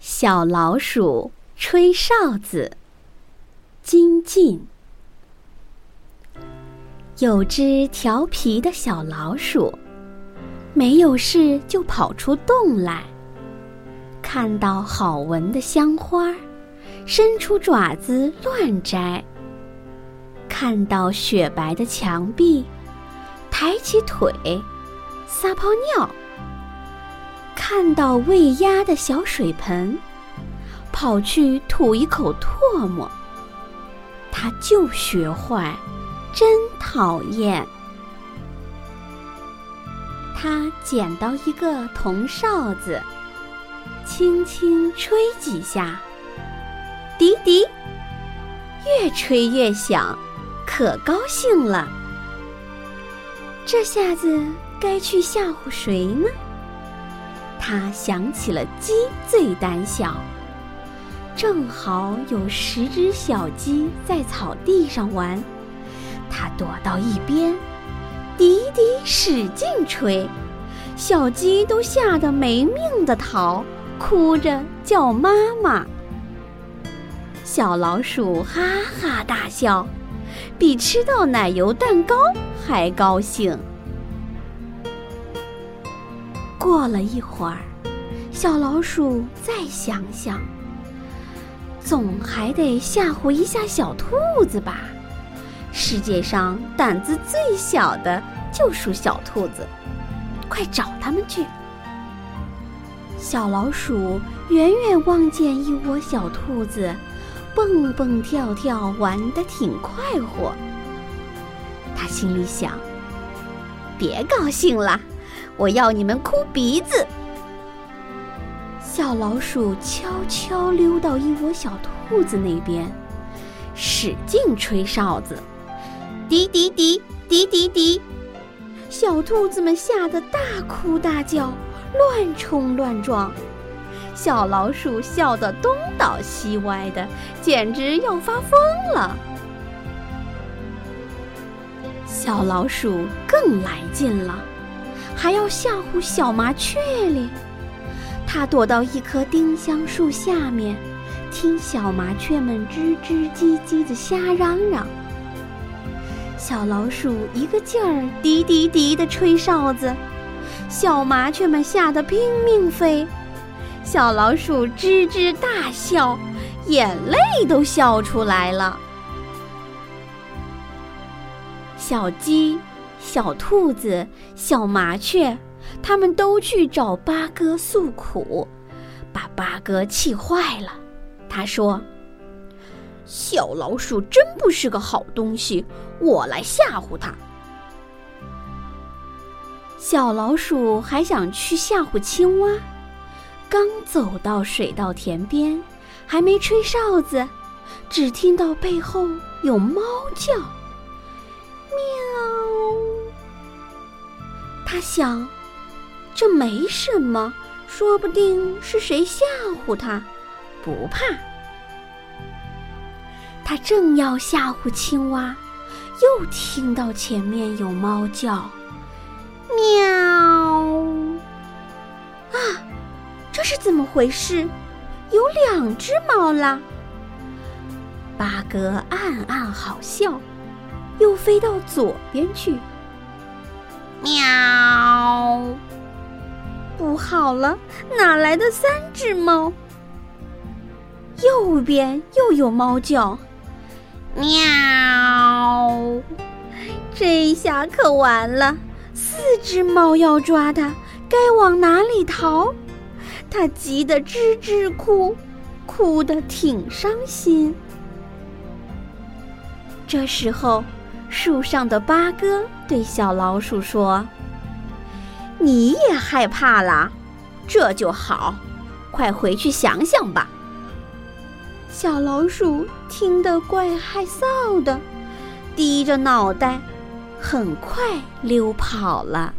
小老鼠吹哨子。金进。有只调皮的小老鼠，没有事就跑出洞来，看到好闻的香花，伸出爪子乱摘；看到雪白的墙壁，抬起腿撒泡尿。看到喂鸭的小水盆，跑去吐一口唾沫。他就学坏，真讨厌。他捡到一个铜哨子，轻轻吹几下，滴滴，越吹越响，可高兴了。这下子该去吓唬谁呢？他想起了鸡最胆小，正好有十只小鸡在草地上玩，他躲到一边，滴滴使劲吹，小鸡都吓得没命的逃，哭着叫妈妈。小老鼠哈哈大笑，比吃到奶油蛋糕还高兴。过了一会儿，小老鼠再想想，总还得吓唬一下小兔子吧。世界上胆子最小的就属小兔子，快找他们去！小老鼠远远望见一窝小兔子，蹦蹦跳跳，玩得挺快活。他心里想：别高兴了。我要你们哭鼻子！小老鼠悄悄溜到一窝小兔子那边，使劲吹哨子，滴滴滴，滴滴滴。小兔子们吓得大哭大叫，乱冲乱撞。小老鼠笑得东倒西歪的，简直要发疯了。小老鼠更来劲了。还要吓唬小麻雀哩！它躲到一棵丁香树下面，听小麻雀们吱吱唧唧的瞎嚷嚷。小老鼠一个劲儿滴滴滴的吹哨子，小麻雀们吓得拼命飞。小老鼠吱吱大笑，眼泪都笑出来了。小鸡。小兔子、小麻雀，他们都去找八哥诉苦，把八哥气坏了。他说：“小老鼠真不是个好东西，我来吓唬它。”小老鼠还想去吓唬青蛙，刚走到水稻田边，还没吹哨子，只听到背后有猫叫。喵他想，这没什么，说不定是谁吓唬他，不怕。他正要吓唬青蛙，又听到前面有猫叫，喵！啊，这是怎么回事？有两只猫啦！八哥暗暗好笑，又飞到左边去。喵！不好了，哪来的三只猫？右边又有猫叫，喵！这下可完了，四只猫要抓它，该往哪里逃？它急得吱吱哭，哭得挺伤心。这时候。树上的八哥对小老鼠说：“你也害怕啦？这就好，快回去想想吧。”小老鼠听得怪害臊的，低着脑袋，很快溜跑了。